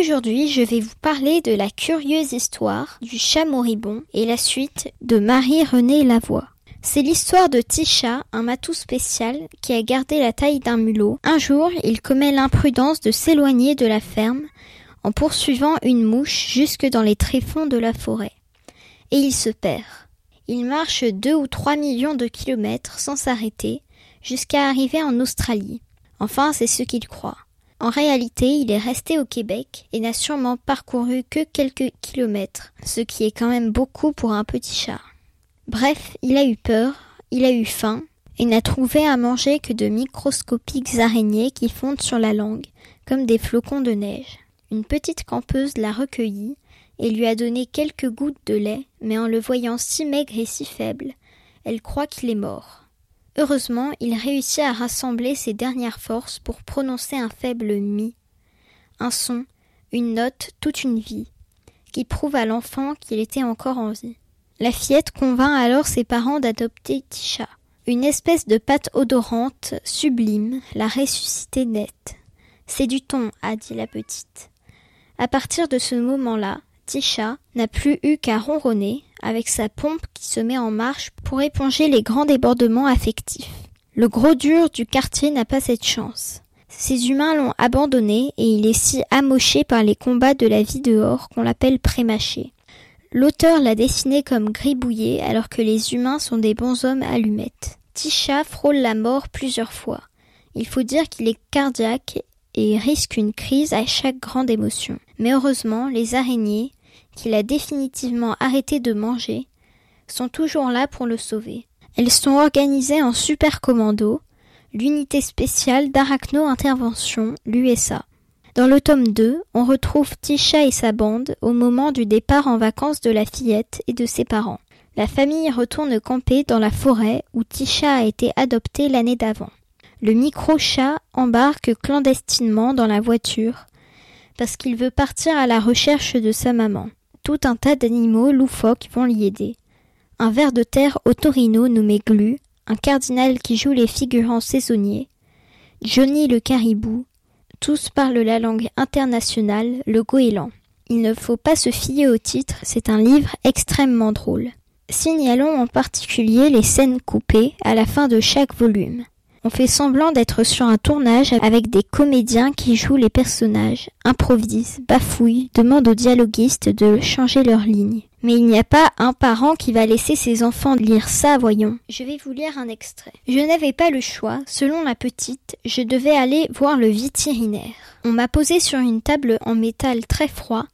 Aujourd'hui, je vais vous parler de la curieuse histoire du chat moribond et la suite de Marie-Renée Lavoie. C'est l'histoire de Tisha, un matou spécial qui a gardé la taille d'un mulot. Un jour, il commet l'imprudence de s'éloigner de la ferme en poursuivant une mouche jusque dans les tréfonds de la forêt. Et il se perd. Il marche deux ou trois millions de kilomètres sans s'arrêter jusqu'à arriver en Australie. Enfin, c'est ce qu'il croit. En réalité, il est resté au Québec et n'a sûrement parcouru que quelques kilomètres, ce qui est quand même beaucoup pour un petit chat. Bref, il a eu peur, il a eu faim, et n'a trouvé à manger que de microscopiques araignées qui fondent sur la langue, comme des flocons de neige. Une petite campeuse l'a recueilli et lui a donné quelques gouttes de lait, mais en le voyant si maigre et si faible, elle croit qu'il est mort. Heureusement, il réussit à rassembler ses dernières forces pour prononcer un faible mi, un son, une note, toute une vie, qui prouve à l'enfant qu'il était encore en vie. La fillette convainc alors ses parents d'adopter Tisha. Une espèce de pâte odorante, sublime, la ressuscité nette. C'est du thon, a dit la petite. À partir de ce moment-là, Tisha n'a plus eu qu'à ronronner avec sa pompe qui se met en marche pour éponger les grands débordements affectifs. Le gros dur du quartier n'a pas cette chance. Ces humains l'ont abandonné et il est si amoché par les combats de la vie dehors qu'on l'appelle prémâché. L'auteur l'a dessiné comme gribouillé alors que les humains sont des bons hommes allumettes. Tisha frôle la mort plusieurs fois. Il faut dire qu'il est cardiaque et risque une crise à chaque grande émotion. Mais heureusement, les araignées, qu'il a définitivement arrêté de manger, sont toujours là pour le sauver. Elles sont organisées en super commando, l'unité spéciale d'Arachno Intervention, l'USA. Dans le tome 2, on retrouve Tisha et sa bande au moment du départ en vacances de la fillette et de ses parents. La famille retourne camper dans la forêt où Tisha a été adoptée l'année d'avant le micro-chat embarque clandestinement dans la voiture parce qu'il veut partir à la recherche de sa maman. Tout un tas d'animaux loufoques vont l'y aider. Un ver de terre au Torino nommé Glu, un cardinal qui joue les figurants saisonniers, Johnny le caribou, tous parlent la langue internationale, le goéland. Il ne faut pas se fier au titre, c'est un livre extrêmement drôle. Signalons en particulier les scènes coupées à la fin de chaque volume. On fait semblant d'être sur un tournage avec des comédiens qui jouent les personnages, improvisent, bafouillent, demandent aux dialoguistes de changer leur ligne. Mais il n'y a pas un parent qui va laisser ses enfants lire ça, voyons. Je vais vous lire un extrait. Je n'avais pas le choix. Selon la petite, je devais aller voir le vétérinaire. On m'a posé sur une table en métal très froid,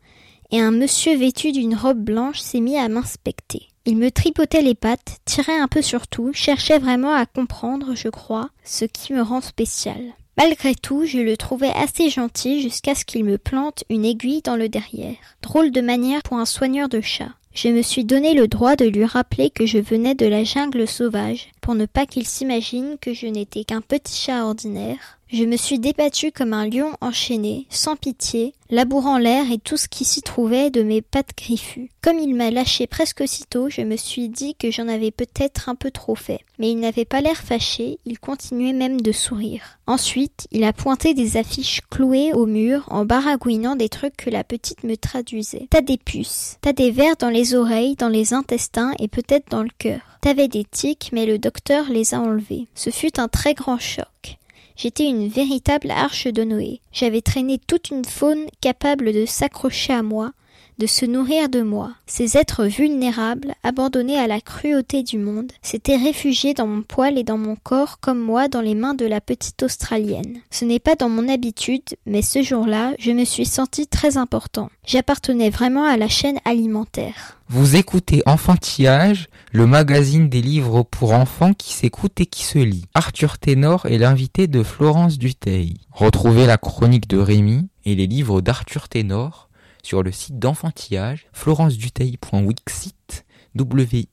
et un monsieur vêtu d'une robe blanche s'est mis à m'inspecter. Il me tripotait les pattes, tirait un peu sur tout, cherchait vraiment à comprendre, je crois, ce qui me rend spécial. Malgré tout, je le trouvais assez gentil jusqu'à ce qu'il me plante une aiguille dans le derrière. Drôle de manière pour un soigneur de chat. Je me suis donné le droit de lui rappeler que je venais de la jungle sauvage, pour ne pas qu'il s'imagine que je n'étais qu'un petit chat ordinaire, je me suis débattu comme un lion enchaîné, sans pitié, labourant l'air et tout ce qui s'y trouvait de mes pattes griffues. Comme il m'a lâché presque aussitôt, je me suis dit que j'en avais peut-être un peu trop fait. Mais il n'avait pas l'air fâché, il continuait même de sourire. Ensuite, il a pointé des affiches clouées au mur en baragouinant des trucs que la petite me traduisait. T'as des puces, t'as des vers dans les oreilles, dans les intestins et peut-être dans le cœur. T'avais des tics, mais le docteur les a enlevés. Ce fut un très grand choc. J'étais une véritable arche de Noé. J'avais traîné toute une faune capable de s'accrocher à moi, de se nourrir de moi. Ces êtres vulnérables, abandonnés à la cruauté du monde, s'étaient réfugiés dans mon poil et dans mon corps comme moi dans les mains de la petite Australienne. Ce n'est pas dans mon habitude, mais ce jour-là, je me suis senti très important. J'appartenais vraiment à la chaîne alimentaire. Vous écoutez Enfantillage, le magazine des livres pour enfants qui s'écoute et qui se lit. Arthur Ténor est l'invité de Florence Duteil. Retrouvez la chronique de Rémi et les livres d'Arthur Ténor sur le site d'enfantillage florenceduteil.wixit w